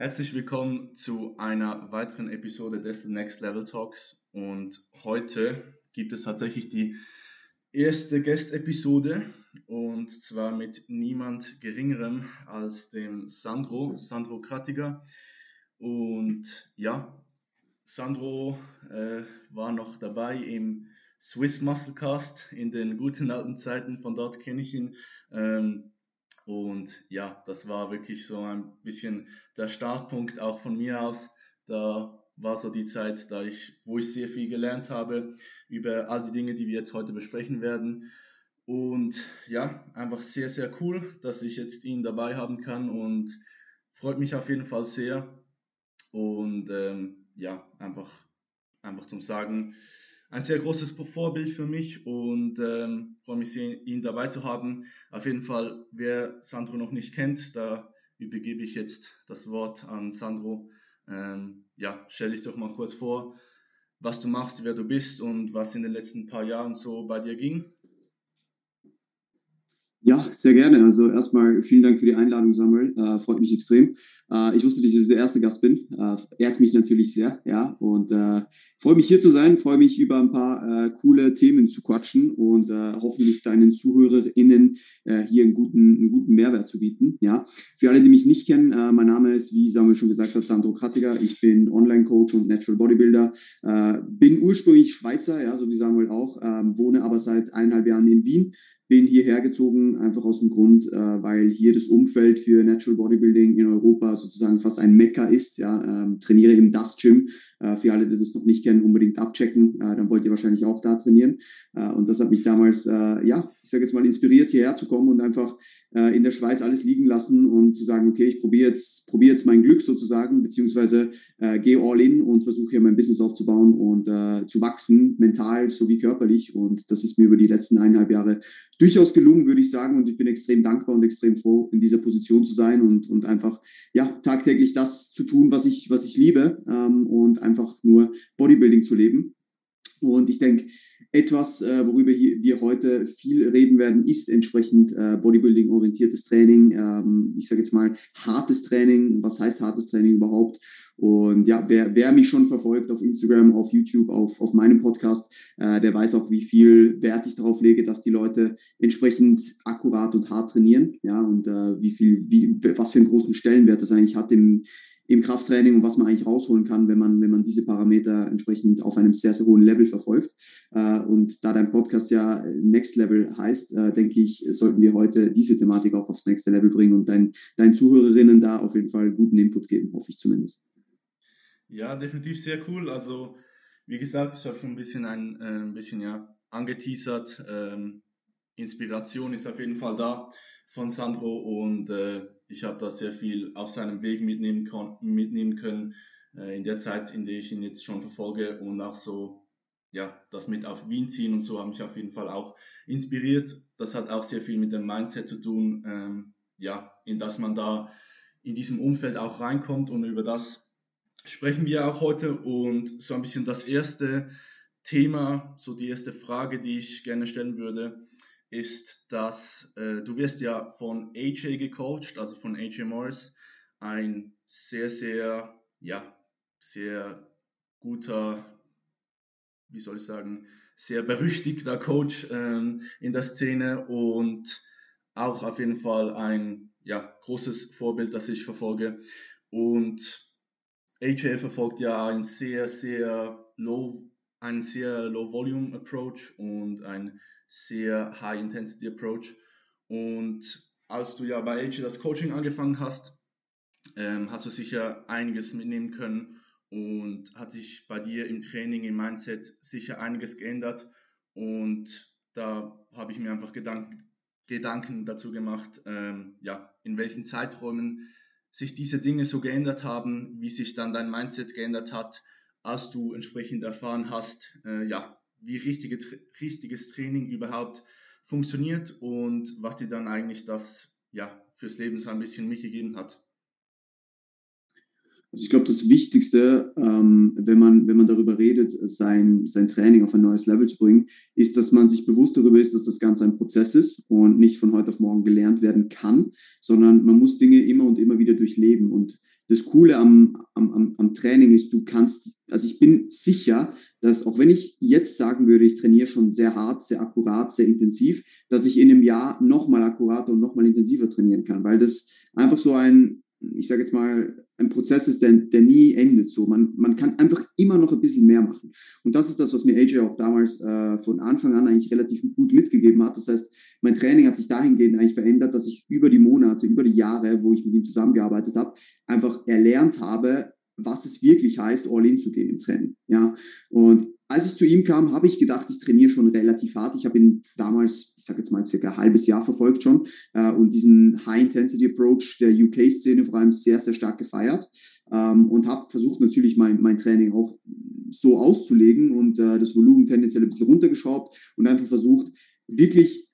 Herzlich willkommen zu einer weiteren Episode des Next Level Talks. Und heute gibt es tatsächlich die erste Guest-Episode. Und zwar mit niemand geringerem als dem Sandro, Sandro Kratiger. Und ja, Sandro äh, war noch dabei im Swiss Muscle Cast in den guten alten Zeiten, von dort kenne ich ihn. Ähm, und ja, das war wirklich so ein bisschen der Startpunkt auch von mir aus. Da war so die Zeit, da ich, wo ich sehr viel gelernt habe über all die Dinge, die wir jetzt heute besprechen werden. Und ja, einfach sehr, sehr cool, dass ich jetzt ihn dabei haben kann und freut mich auf jeden Fall sehr. Und ähm, ja, einfach, einfach zum Sagen, ein sehr großes Vorbild für mich und ähm, freue mich sehr, ihn dabei zu haben. Auf jeden Fall, wer Sandro noch nicht kennt, da übergebe ich jetzt das Wort an Sandro. Ähm, ja, stell dich doch mal kurz vor, was du machst, wer du bist und was in den letzten paar Jahren so bei dir ging. Ja, sehr gerne. Also erstmal vielen Dank für die Einladung, Samuel. Äh, freut mich extrem. Äh, ich wusste, dass ich der erste Gast bin. Äh, ehrt mich natürlich sehr, ja. Und äh, freue mich hier zu sein, freue mich über ein paar äh, coole Themen zu quatschen und äh, hoffentlich deinen ZuhörerInnen hier einen guten, einen guten Mehrwert zu bieten. Ja. Für alle, die mich nicht kennen, mein Name ist, wie Samuel schon gesagt hat, Sandro Krattiger. Ich bin Online-Coach und Natural Bodybuilder. Bin ursprünglich Schweizer, ja, so wie Samuel auch, äh, wohne aber seit eineinhalb Jahren in Wien bin hierher gezogen, einfach aus dem Grund, äh, weil hier das Umfeld für Natural Bodybuilding in Europa sozusagen fast ein Mekka ist. Ja, ähm, trainiere im Das Gym. Äh, für alle, die das noch nicht kennen, unbedingt abchecken. Äh, dann wollt ihr wahrscheinlich auch da trainieren. Äh, und das hat mich damals, äh, ja, ich sage jetzt mal, inspiriert, hierher zu kommen und einfach äh, in der Schweiz alles liegen lassen und zu sagen, okay, ich probiere jetzt, probiere jetzt mein Glück sozusagen, beziehungsweise äh, gehe all in und versuche hier mein Business aufzubauen und äh, zu wachsen, mental sowie körperlich. Und das ist mir über die letzten eineinhalb Jahre durchaus gelungen, würde ich sagen. Und ich bin extrem dankbar und extrem froh, in dieser Position zu sein und, und einfach ja, tagtäglich das zu tun, was ich, was ich liebe ähm, und einfach nur Bodybuilding zu leben. Und ich denke, etwas, äh, worüber wir heute viel reden werden, ist entsprechend äh, Bodybuilding-orientiertes Training. Ähm, ich sage jetzt mal hartes Training. Was heißt hartes Training überhaupt? Und ja, wer, wer mich schon verfolgt auf Instagram, auf YouTube, auf, auf meinem Podcast, äh, der weiß auch, wie viel Wert ich darauf lege, dass die Leute entsprechend akkurat und hart trainieren. Ja, und äh, wie viel, wie, was für einen großen Stellenwert das eigentlich hat im, im Krafttraining und was man eigentlich rausholen kann, wenn man, wenn man diese Parameter entsprechend auf einem sehr, sehr hohen Level verfolgt. Äh, und da dein Podcast ja Next Level heißt, äh, denke ich, sollten wir heute diese Thematik auch aufs nächste Level bringen und dein, deinen Zuhörerinnen da auf jeden Fall guten Input geben, hoffe ich zumindest. Ja, definitiv sehr cool. Also, wie gesagt, ich habe schon ein bisschen ein, äh, ein bisschen ja angeteasert. Ähm, Inspiration ist auf jeden Fall da von Sandro und äh, ich habe da sehr viel auf seinem Weg mitnehmen, mitnehmen können äh, in der Zeit, in der ich ihn jetzt schon verfolge und auch so, ja, das mit auf Wien ziehen und so haben mich auf jeden Fall auch inspiriert. Das hat auch sehr viel mit dem Mindset zu tun, ähm, ja, in das man da in diesem Umfeld auch reinkommt und über das sprechen wir auch heute und so ein bisschen das erste Thema, so die erste Frage, die ich gerne stellen würde, ist, dass äh, du wirst ja von AJ gecoacht, also von AJ Morris, ein sehr, sehr, ja, sehr guter, wie soll ich sagen, sehr berüchtigter Coach ähm, in der Szene und auch auf jeden Fall ein ja, großes Vorbild, das ich verfolge. Und AJ verfolgt ja ein sehr, sehr low, einen sehr low volume approach und ein sehr High-Intensity-Approach. Und als du ja bei AJ das Coaching angefangen hast, ähm, hast du sicher einiges mitnehmen können und hat sich bei dir im Training, im Mindset sicher einiges geändert. Und da habe ich mir einfach Gedanken, Gedanken dazu gemacht, ähm, ja, in welchen Zeiträumen sich diese Dinge so geändert haben, wie sich dann dein Mindset geändert hat, als du entsprechend erfahren hast, äh, ja, wie richtige, richtiges Training überhaupt funktioniert und was dir dann eigentlich das ja, fürs Leben so ein bisschen mitgegeben hat. Also ich glaube, das Wichtigste, ähm, wenn, man, wenn man darüber redet, sein, sein Training auf ein neues Level zu bringen, ist, dass man sich bewusst darüber ist, dass das Ganze ein Prozess ist und nicht von heute auf morgen gelernt werden kann, sondern man muss Dinge immer und immer wieder durchleben. Und das Coole am, am, am Training ist, du kannst, also ich bin sicher, dass auch wenn ich jetzt sagen würde, ich trainiere schon sehr hart, sehr akkurat, sehr intensiv, dass ich in einem Jahr nochmal akkurater und nochmal intensiver trainieren kann, weil das einfach so ein, ich sage jetzt mal, ein Prozess ist, der, der nie endet. So, man, man kann einfach immer noch ein bisschen mehr machen. Und das ist das, was mir AJ auch damals äh, von Anfang an eigentlich relativ gut mitgegeben hat. Das heißt, mein Training hat sich dahingehend eigentlich verändert, dass ich über die Monate, über die Jahre, wo ich mit ihm zusammengearbeitet habe, einfach erlernt habe, was es wirklich heißt, all in zu gehen im Training. Ja, und als ich zu ihm kam, habe ich gedacht, ich trainiere schon relativ hart. Ich habe ihn damals, ich sage jetzt mal circa ein halbes Jahr verfolgt schon äh, und diesen High-Intensity-Approach der UK-Szene vor allem sehr, sehr stark gefeiert ähm, und habe versucht natürlich mein, mein Training auch so auszulegen und äh, das Volumen tendenziell ein bisschen runtergeschraubt und einfach versucht, wirklich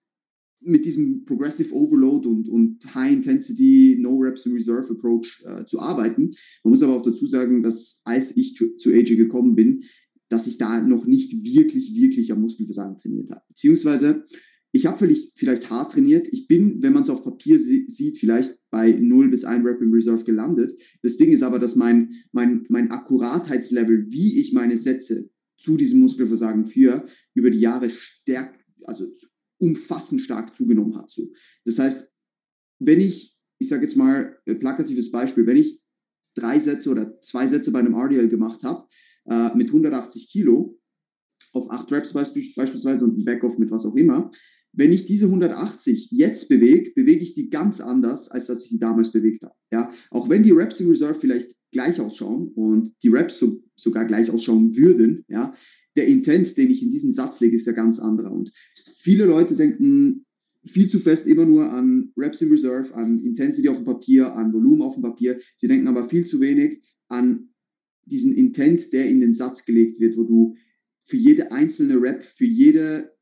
mit diesem Progressive Overload und, und High Intensity, No Reps in Reserve Approach äh, zu arbeiten. Man muss aber auch dazu sagen, dass als ich zu, zu AJ gekommen bin, dass ich da noch nicht wirklich, wirklich am Muskelversagen trainiert habe. Beziehungsweise, ich habe vielleicht, vielleicht hart trainiert. Ich bin, wenn man es auf Papier sieht, vielleicht bei 0 bis 1 Rep im Reserve gelandet. Das Ding ist aber, dass mein, mein, mein Akkuratheitslevel, wie ich meine Sätze zu diesem Muskelversagen führe, über die Jahre stärkt, also umfassend stark zugenommen hat. So. Das heißt, wenn ich, ich sage jetzt mal, ein plakatives Beispiel, wenn ich drei Sätze oder zwei Sätze bei einem RDL gemacht habe, äh, mit 180 Kilo, auf acht Reps beispielsweise und ein Backoff mit was auch immer, wenn ich diese 180 jetzt bewege, bewege ich die ganz anders, als dass ich sie damals bewegt habe. Ja, auch wenn die Reps in Reserve vielleicht gleich ausschauen und die Reps so, sogar gleich ausschauen würden, ja, der Intent, den ich in diesen Satz lege, ist ja ganz anderer. Und viele Leute denken viel zu fest immer nur an Reps in Reserve, an Intensity auf dem Papier, an Volumen auf dem Papier. Sie denken aber viel zu wenig an diesen Intent, der in den Satz gelegt wird, wo du für jede einzelne Rep, für jede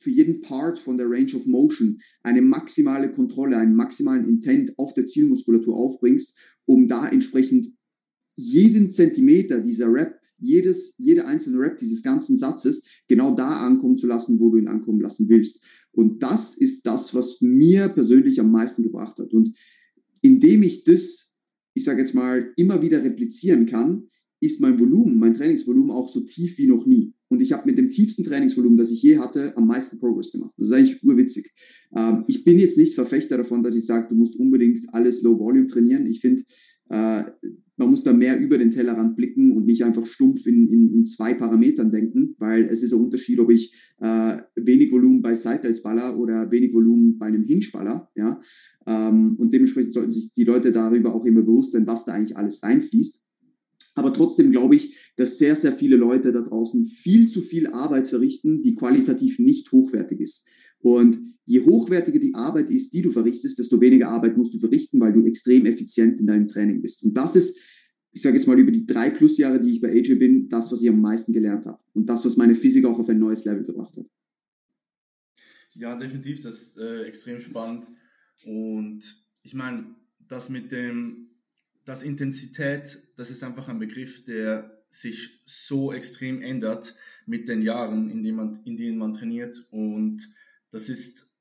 für jeden Part von der Range of Motion eine maximale Kontrolle, einen maximalen Intent auf der Zielmuskulatur aufbringst, um da entsprechend jeden Zentimeter dieser Rep jedes, jede einzelne Rap dieses ganzen Satzes genau da ankommen zu lassen, wo du ihn ankommen lassen willst. Und das ist das, was mir persönlich am meisten gebracht hat. Und indem ich das, ich sage jetzt mal, immer wieder replizieren kann, ist mein Volumen, mein Trainingsvolumen auch so tief wie noch nie. Und ich habe mit dem tiefsten Trainingsvolumen, das ich je hatte, am meisten Progress gemacht. Das ist eigentlich urwitzig. Ähm, ich bin jetzt nicht Verfechter davon, dass ich sage, du musst unbedingt alles Low Volume trainieren. Ich finde, äh, man muss da mehr über den Tellerrand blicken und nicht einfach stumpf in, in, in zwei Parametern denken, weil es ist ein Unterschied, ob ich äh, wenig Volumen bei Seitwärtsballer oder wenig Volumen bei einem Hinschballer, ja. Ähm, und dementsprechend sollten sich die Leute darüber auch immer bewusst sein, was da eigentlich alles reinfließt. Aber trotzdem glaube ich, dass sehr, sehr viele Leute da draußen viel zu viel Arbeit verrichten, die qualitativ nicht hochwertig ist. Und je hochwertiger die Arbeit ist, die du verrichtest, desto weniger Arbeit musst du verrichten, weil du extrem effizient in deinem Training bist. Und das ist, ich sage jetzt mal über die drei plus Jahre, die ich bei AJ bin, das, was ich am meisten gelernt habe. Und das, was meine Physik auch auf ein neues Level gebracht hat. Ja, definitiv, das ist äh, extrem spannend. Und ich meine, das mit dem, das Intensität, das ist einfach ein Begriff, der sich so extrem ändert mit den Jahren, in denen man, in denen man trainiert. Und das ist,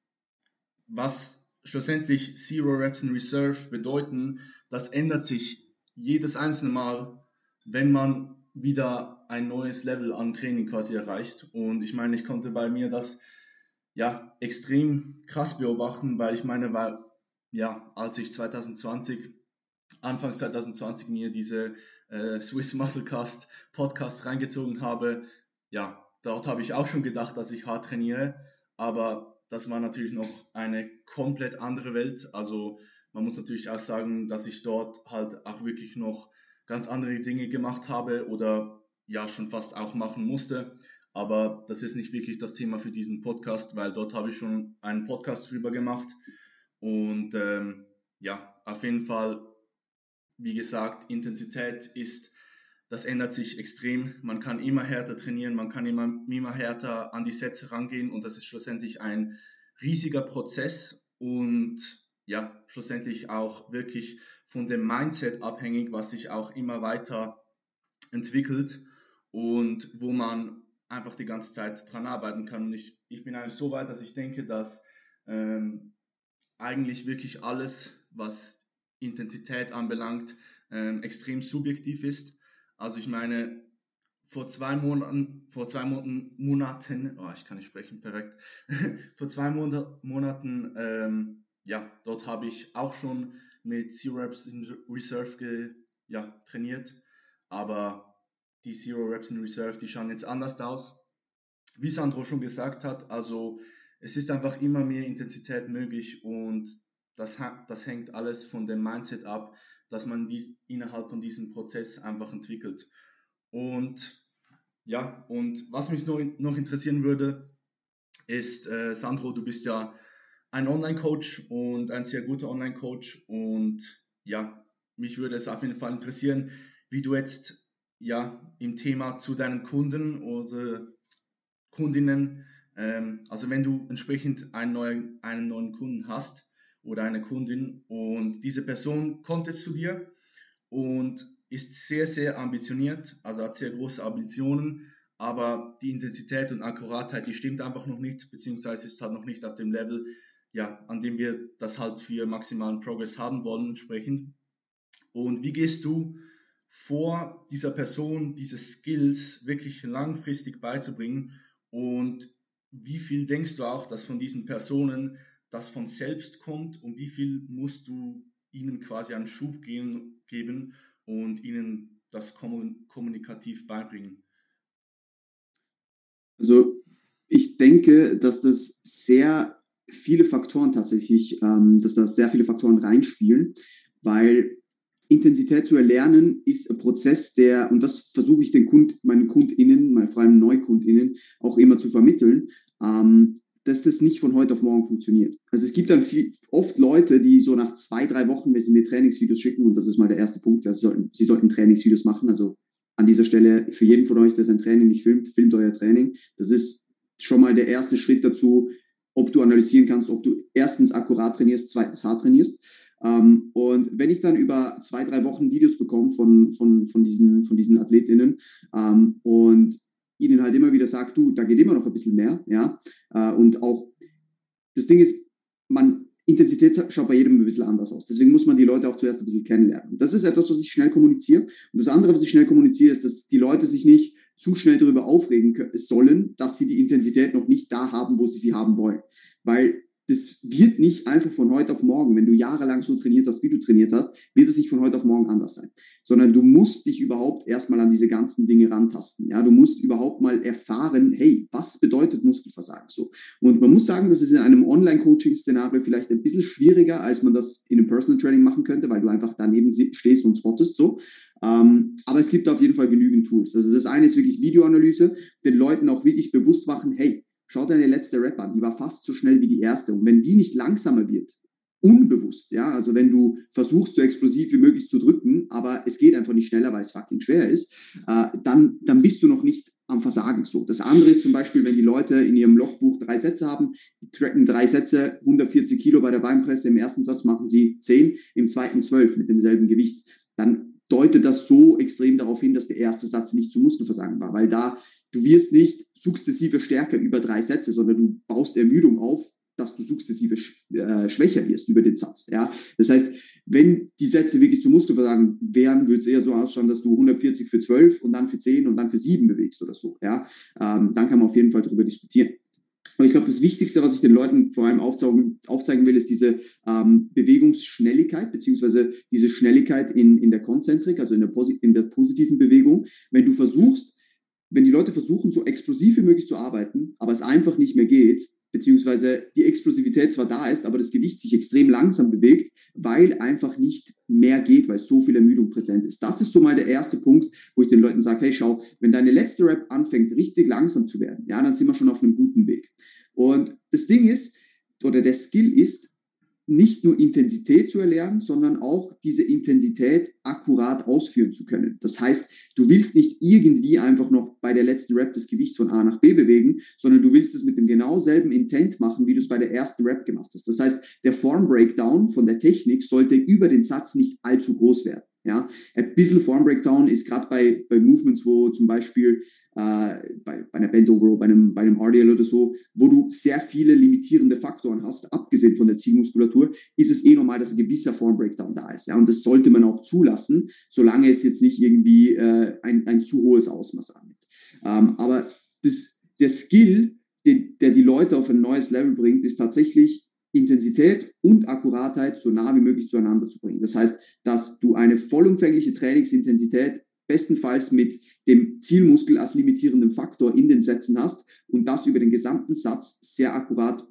was schlussendlich Zero Reps in Reserve bedeuten, das ändert sich jedes einzelne Mal, wenn man wieder ein neues Level an Training quasi erreicht. Und ich meine, ich konnte bei mir das ja extrem krass beobachten, weil ich meine, weil ja, als ich 2020, Anfang 2020 mir diese äh, Swiss Musclecast Podcast reingezogen habe, ja, dort habe ich auch schon gedacht, dass ich hart trainiere aber das war natürlich noch eine komplett andere Welt. Also man muss natürlich auch sagen, dass ich dort halt auch wirklich noch ganz andere Dinge gemacht habe oder ja schon fast auch machen musste. Aber das ist nicht wirklich das Thema für diesen Podcast, weil dort habe ich schon einen Podcast drüber gemacht. Und ähm, ja, auf jeden Fall, wie gesagt, Intensität ist das ändert sich extrem. Man kann immer härter trainieren, man kann immer, immer härter an die Sätze rangehen und das ist schlussendlich ein riesiger Prozess und ja, schlussendlich auch wirklich von dem Mindset abhängig, was sich auch immer weiter entwickelt und wo man einfach die ganze Zeit dran arbeiten kann. Und ich, ich bin eigentlich so weit, dass ich denke, dass ähm, eigentlich wirklich alles, was Intensität anbelangt, ähm, extrem subjektiv ist. Also ich meine, vor zwei Monaten, vor zwei Monaten, Monaten oh, ich kann nicht sprechen, perfekt, vor zwei Monat, Monaten, ähm, ja, dort habe ich auch schon mit Zero Reps in Reserve ge, ja, trainiert, aber die Zero Reps in Reserve, die schauen jetzt anders aus. Wie Sandro schon gesagt hat, also es ist einfach immer mehr Intensität möglich und das, das hängt alles von dem Mindset ab, dass man dies innerhalb von diesem Prozess einfach entwickelt. Und ja, und was mich noch, noch interessieren würde, ist, äh, Sandro, du bist ja ein Online-Coach und ein sehr guter Online-Coach. Und ja, mich würde es auf jeden Fall interessieren, wie du jetzt ja im Thema zu deinen Kunden oder Kundinnen, ähm, also wenn du entsprechend einen neuen, einen neuen Kunden hast oder eine Kundin und diese Person kommt jetzt zu dir und ist sehr, sehr ambitioniert, also hat sehr große Ambitionen, aber die Intensität und Akkuratheit, die stimmt einfach noch nicht, beziehungsweise ist halt noch nicht auf dem Level, ja, an dem wir das halt für maximalen Progress haben wollen, entsprechend. Und wie gehst du vor, dieser Person diese Skills wirklich langfristig beizubringen? Und wie viel denkst du auch, dass von diesen Personen das von selbst kommt und wie viel musst du ihnen quasi einen Schub geben, geben und ihnen das kommunikativ beibringen? Also ich denke, dass das sehr viele Faktoren tatsächlich, ähm, dass da sehr viele Faktoren reinspielen, weil Intensität zu erlernen ist ein Prozess, der, und das versuche ich den Kund, meinen KundInnen, meinen freien NeukundInnen auch immer zu vermitteln, ähm, dass das nicht von heute auf morgen funktioniert. Also es gibt dann viel, oft Leute, die so nach zwei, drei Wochen, wenn sie mir Trainingsvideos schicken, und das ist mal der erste Punkt, also sie sollten, sie sollten Trainingsvideos machen. Also an dieser Stelle für jeden von euch, der sein Training nicht filmt, filmt euer Training. Das ist schon mal der erste Schritt dazu, ob du analysieren kannst, ob du erstens akkurat trainierst, zweitens hart trainierst. Ähm, und wenn ich dann über zwei, drei Wochen Videos bekomme von, von, von, diesen, von diesen AthletInnen ähm, und ihnen halt immer wieder sagt, du, da geht immer noch ein bisschen mehr, ja. Äh, und auch das Ding ist, man, Intensität schaut bei jedem ein bisschen anders aus. Deswegen muss man die Leute auch zuerst ein bisschen kennenlernen. Das ist etwas, was ich schnell kommuniziere. Und das andere, was ich schnell kommuniziere, ist, dass die Leute sich nicht zu schnell darüber aufregen sollen, dass sie die Intensität noch nicht da haben, wo sie sie haben wollen. Weil das wird nicht einfach von heute auf morgen, wenn du jahrelang so trainiert hast, wie du trainiert hast, wird es nicht von heute auf morgen anders sein. Sondern du musst dich überhaupt erstmal an diese ganzen Dinge rantasten. Ja, du musst überhaupt mal erfahren, hey, was bedeutet Muskelversagen so? Und man muss sagen, das ist in einem Online-Coaching-Szenario vielleicht ein bisschen schwieriger, als man das in einem Personal Training machen könnte, weil du einfach daneben stehst und spottest so. Ähm, aber es gibt auf jeden Fall genügend Tools. Also das eine ist wirklich Videoanalyse, den Leuten auch wirklich bewusst machen, hey, Schau deine letzte Rap an, die war fast so schnell wie die erste. Und wenn die nicht langsamer wird, unbewusst, ja, also wenn du versuchst, so explosiv wie möglich zu drücken, aber es geht einfach nicht schneller, weil es fucking schwer ist, äh, dann, dann bist du noch nicht am Versagen so. Das andere ist zum Beispiel, wenn die Leute in ihrem Logbuch drei Sätze haben, die tracken drei Sätze, 140 Kilo bei der Beinpresse, im ersten Satz machen sie 10, im zweiten 12 mit demselben Gewicht, dann deutet das so extrem darauf hin, dass der erste Satz nicht zu Muskelversagen war, weil da du wirst nicht sukzessive stärker über drei Sätze, sondern du baust Ermüdung auf, dass du sukzessive äh, schwächer wirst über den Satz. Ja? Das heißt, wenn die Sätze wirklich zu Muskelversagen wären, würde es eher so ausschauen, dass du 140 für 12 und dann für 10 und dann für 7 bewegst oder so. Ja? Ähm, dann kann man auf jeden Fall darüber diskutieren. Und ich glaube, das Wichtigste, was ich den Leuten vor allem aufzeigen, aufzeigen will, ist diese ähm, Bewegungsschnelligkeit, beziehungsweise diese Schnelligkeit in, in der Konzentrik, also in der, in der positiven Bewegung. Wenn du versuchst, wenn die Leute versuchen, so explosiv wie möglich zu arbeiten, aber es einfach nicht mehr geht, beziehungsweise die Explosivität zwar da ist, aber das Gewicht sich extrem langsam bewegt, weil einfach nicht mehr geht, weil so viel Ermüdung präsent ist. Das ist so mal der erste Punkt, wo ich den Leuten sage, hey, schau, wenn deine letzte Rap anfängt, richtig langsam zu werden, ja, dann sind wir schon auf einem guten Weg. Und das Ding ist, oder der Skill ist, nicht nur Intensität zu erlernen, sondern auch diese Intensität akkurat ausführen zu können. Das heißt, du willst nicht irgendwie einfach noch bei der letzten Rap das Gewicht von A nach B bewegen, sondern du willst es mit dem genau selben Intent machen, wie du es bei der ersten Rap gemacht hast. Das heißt, der Form Breakdown von der Technik sollte über den Satz nicht allzu groß werden. Ja, ein bisschen Form Breakdown ist gerade bei, bei Movements, wo zum Beispiel äh, bei, bei einer Bent Over bei einem, bei einem RDL oder so, wo du sehr viele limitierende Faktoren hast, abgesehen von der Zielmuskulatur, ist es eh normal, dass ein gewisser Form-Breakdown da ist. Ja? Und das sollte man auch zulassen, solange es jetzt nicht irgendwie äh, ein, ein zu hohes Ausmaß annimmt. Ähm, aber das, der Skill, den, der die Leute auf ein neues Level bringt, ist tatsächlich Intensität und Akkuratheit so nah wie möglich zueinander zu bringen. Das heißt, dass du eine vollumfängliche Trainingsintensität bestenfalls mit dem Zielmuskel als limitierenden Faktor in den Sätzen hast und das über den gesamten Satz sehr akkurat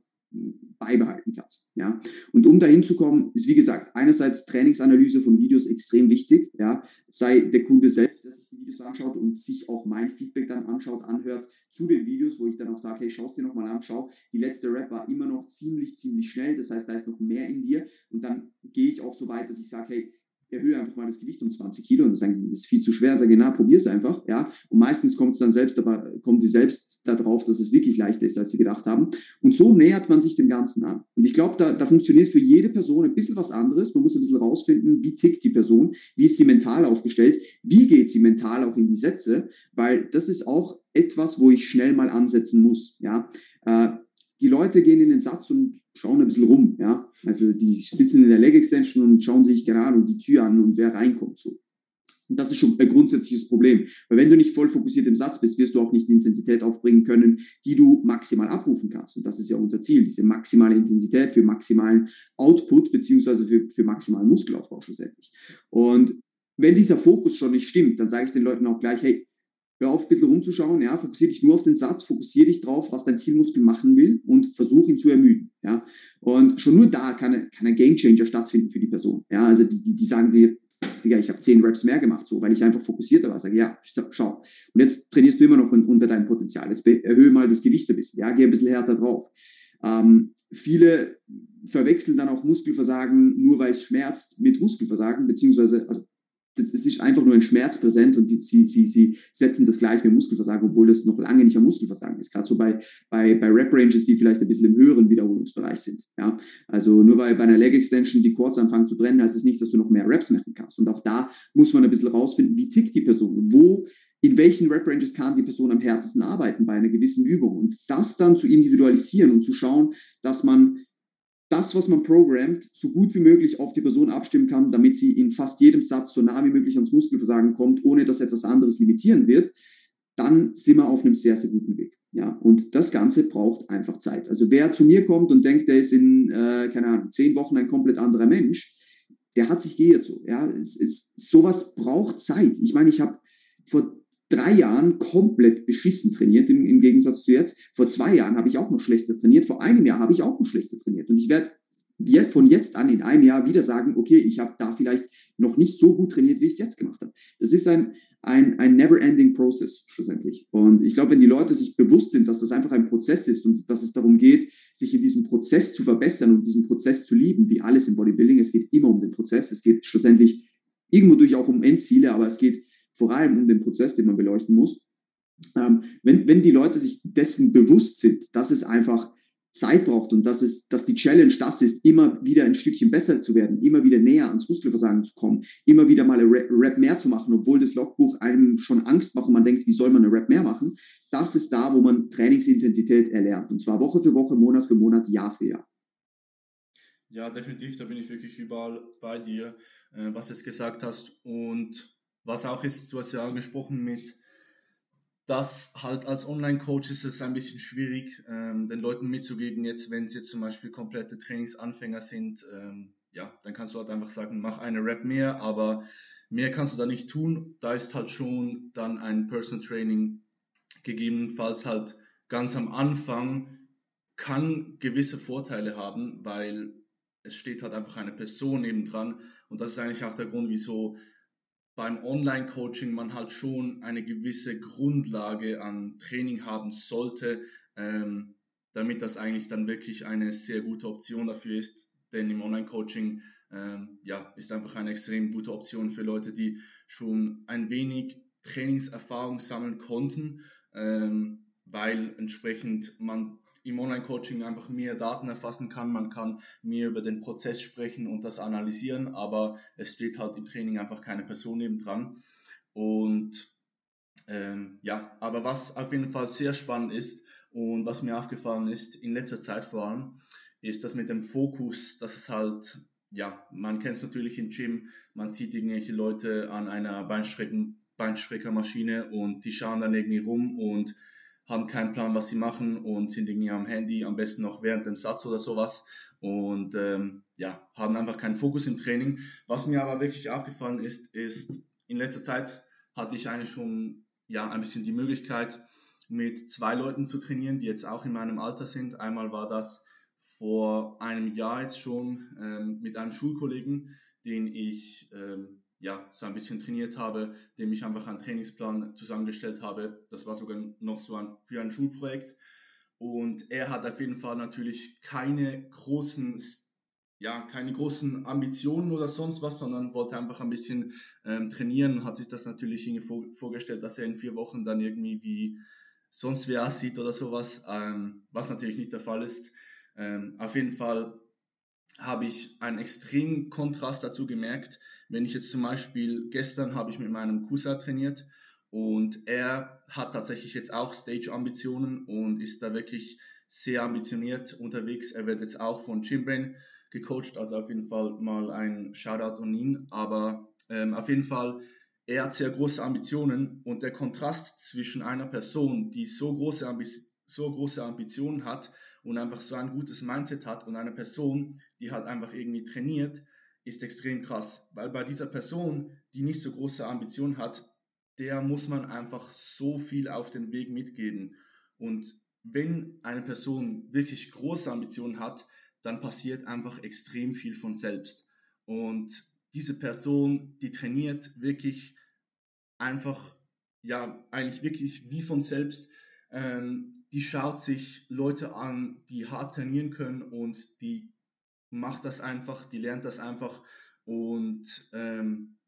beibehalten kannst. Ja? Und um dahin zu kommen, ist wie gesagt, einerseits Trainingsanalyse von Videos extrem wichtig, ja? sei der Kunde selbst, der sich die Videos anschaut und sich auch mein Feedback dann anschaut, anhört zu den Videos, wo ich dann auch sage, hey, schau es dir nochmal an, schau, die letzte Rap war immer noch ziemlich, ziemlich schnell, das heißt, da ist noch mehr in dir und dann gehe ich auch so weit, dass ich sage, hey, erhöhe einfach mal das Gewicht um 20 Kilo und sagen, das ist viel zu schwer. Und sage, na, probier es einfach, ja. Und meistens kommt es dann selbst, aber kommen sie selbst darauf, dass es wirklich leichter ist, als sie gedacht haben. Und so nähert man sich dem Ganzen an. Und ich glaube, da, da funktioniert für jede Person ein bisschen was anderes. Man muss ein bisschen rausfinden, wie tickt die Person, wie ist sie mental aufgestellt, wie geht sie mental auch in die Sätze, weil das ist auch etwas, wo ich schnell mal ansetzen muss, ja. Äh, die Leute gehen in den Satz und schauen ein bisschen rum, ja. Also die sitzen in der Leg Extension und schauen sich gerade die Tür an und wer reinkommt so. Und das ist schon ein grundsätzliches Problem. Weil wenn du nicht voll fokussiert im Satz bist, wirst du auch nicht die Intensität aufbringen können, die du maximal abrufen kannst. Und das ist ja unser Ziel, diese maximale Intensität für maximalen Output beziehungsweise für, für maximalen Muskelaufbau schlussendlich. Und wenn dieser Fokus schon nicht stimmt, dann sage ich den Leuten auch gleich, hey, hör auf, ein bisschen rumzuschauen, ja, fokussiere dich nur auf den Satz, fokussiere dich drauf, was dein Zielmuskel machen will und versuch ihn zu ermüden, ja. Und schon nur da kann, kann ein Gamechanger stattfinden für die Person, ja. Also die, die, die sagen dir, Digga, ich habe zehn Reps mehr gemacht, so, weil ich einfach fokussierter war. Sage, ja, schau. Und jetzt trainierst du immer noch unter deinem Potenzial. Jetzt erhöhe mal das Gewicht ein bisschen, ja, geh ein bisschen härter drauf. Ähm, viele verwechseln dann auch Muskelversagen nur weil es schmerzt mit Muskelversagen, beziehungsweise, also das ist einfach nur ein Schmerz präsent und die, sie, sie, sie setzen das gleich mit Muskelversagen, obwohl das noch lange nicht am Muskelversagen ist. Gerade so bei, bei, bei Rep-Ranges, die vielleicht ein bisschen im höheren Wiederholungsbereich sind. Ja? Also nur weil bei einer Leg-Extension die Quads anfangen zu brennen, heißt es das nicht, dass du noch mehr Reps machen kannst. Und auch da muss man ein bisschen rausfinden, wie tickt die Person, wo in welchen Rep-Ranges kann die Person am härtesten arbeiten bei einer gewissen Übung. Und das dann zu individualisieren und zu schauen, dass man das, was man programmt, so gut wie möglich auf die Person abstimmen kann, damit sie in fast jedem Satz so nah wie möglich ans Muskelversagen kommt, ohne dass etwas anderes limitieren wird, dann sind wir auf einem sehr, sehr guten Weg. Ja, und das Ganze braucht einfach Zeit. Also wer zu mir kommt und denkt, der ist in, äh, keine Ahnung, zehn Wochen ein komplett anderer Mensch, der hat sich geirrt so. Ja, es, es, sowas braucht Zeit. Ich meine, ich habe vor drei Jahren komplett beschissen trainiert, im, im Gegensatz zu jetzt. Vor zwei Jahren habe ich auch noch schlechter trainiert. Vor einem Jahr habe ich auch noch schlechter trainiert. Und ich werde von jetzt an in einem Jahr wieder sagen, okay, ich habe da vielleicht noch nicht so gut trainiert, wie ich es jetzt gemacht habe. Das ist ein, ein, ein never-ending Process schlussendlich. Und ich glaube, wenn die Leute sich bewusst sind, dass das einfach ein Prozess ist und dass es darum geht, sich in diesem Prozess zu verbessern und diesen Prozess zu lieben, wie alles im Bodybuilding, es geht immer um den Prozess, es geht schlussendlich irgendwo durch auch um Endziele, aber es geht vor allem um den Prozess, den man beleuchten muss. Ähm, wenn, wenn die Leute sich dessen bewusst sind, dass es einfach Zeit braucht und dass, es, dass die Challenge das ist, immer wieder ein Stückchen besser zu werden, immer wieder näher ans Muskelversagen zu kommen, immer wieder mal eine Rap mehr zu machen, obwohl das Logbuch einem schon Angst macht und man denkt, wie soll man eine Rap mehr machen, das ist da, wo man Trainingsintensität erlernt. Und zwar Woche für Woche, Monat für Monat, Jahr für Jahr. Ja, definitiv, da bin ich wirklich überall bei dir, äh, was du jetzt gesagt hast. Und was auch ist, du hast ja angesprochen mit, dass halt als Online-Coach ist es ein bisschen schwierig, ähm, den Leuten mitzugeben, jetzt wenn sie jetzt zum Beispiel komplette Trainingsanfänger sind, ähm, ja, dann kannst du halt einfach sagen, mach eine Rap mehr, aber mehr kannst du da nicht tun. Da ist halt schon dann ein Personal Training gegebenenfalls halt ganz am Anfang kann gewisse Vorteile haben, weil es steht halt einfach eine Person nebendran und das ist eigentlich auch der Grund, wieso beim Online-Coaching man halt schon eine gewisse Grundlage an Training haben sollte, ähm, damit das eigentlich dann wirklich eine sehr gute Option dafür ist. Denn im Online-Coaching ähm, ja, ist einfach eine extrem gute Option für Leute, die schon ein wenig Trainingserfahrung sammeln konnten, ähm, weil entsprechend man im Online-Coaching einfach mehr Daten erfassen kann, man kann mehr über den Prozess sprechen und das analysieren, aber es steht halt im Training einfach keine Person neben dran. Und Ähm, ja, aber was auf jeden Fall sehr spannend ist und was mir aufgefallen ist, in letzter Zeit vor allem, ist das mit dem Fokus, dass es halt, ja, man kennt es natürlich im Gym, man sieht irgendwelche Leute an einer Beinstreckermaschine und die schauen dann irgendwie rum und haben keinen Plan, was sie machen und sind irgendwie am Handy, am besten noch während dem Satz oder sowas und ähm, ja, haben einfach keinen Fokus im Training. Was mir aber wirklich aufgefallen ist, ist, in letzter Zeit hatte ich eigentlich schon ja, ein bisschen die Möglichkeit, mit zwei Leuten zu trainieren, die jetzt auch in meinem Alter sind. Einmal war das vor einem Jahr jetzt schon ähm, mit einem Schulkollegen, den ich ähm, ja so ein bisschen trainiert habe, dem ich einfach einen Trainingsplan zusammengestellt habe. Das war sogar noch so ein, für ein Schulprojekt. Und er hat auf jeden Fall natürlich keine großen ja, keine großen Ambitionen oder sonst was, sondern wollte einfach ein bisschen ähm, trainieren, hat sich das natürlich vor, vorgestellt, dass er in vier Wochen dann irgendwie wie sonst wie aussieht oder sowas, ähm, was natürlich nicht der Fall ist. Ähm, auf jeden Fall habe ich einen extremen Kontrast dazu gemerkt, wenn ich jetzt zum Beispiel gestern habe ich mit meinem Cousin trainiert und er hat tatsächlich jetzt auch Stage-Ambitionen und ist da wirklich sehr ambitioniert unterwegs. Er wird jetzt auch von Chimbrain gecoacht, also auf jeden Fall mal ein Shoutout an ihn. Aber ähm, auf jeden Fall, er hat sehr große Ambitionen und der Kontrast zwischen einer Person, die so große, Ambi so große Ambitionen hat und einfach so ein gutes Mindset hat und einer Person, die halt einfach irgendwie trainiert, ist extrem krass. Weil bei dieser Person, die nicht so große Ambitionen hat, der muss man einfach so viel auf den Weg mitgeben. Und wenn eine Person wirklich große Ambitionen hat, dann passiert einfach extrem viel von selbst. Und diese Person, die trainiert wirklich einfach, ja, eigentlich wirklich wie von selbst. Ähm, die schaut sich Leute an, die hart trainieren können und die macht das einfach, die lernt das einfach und ähm,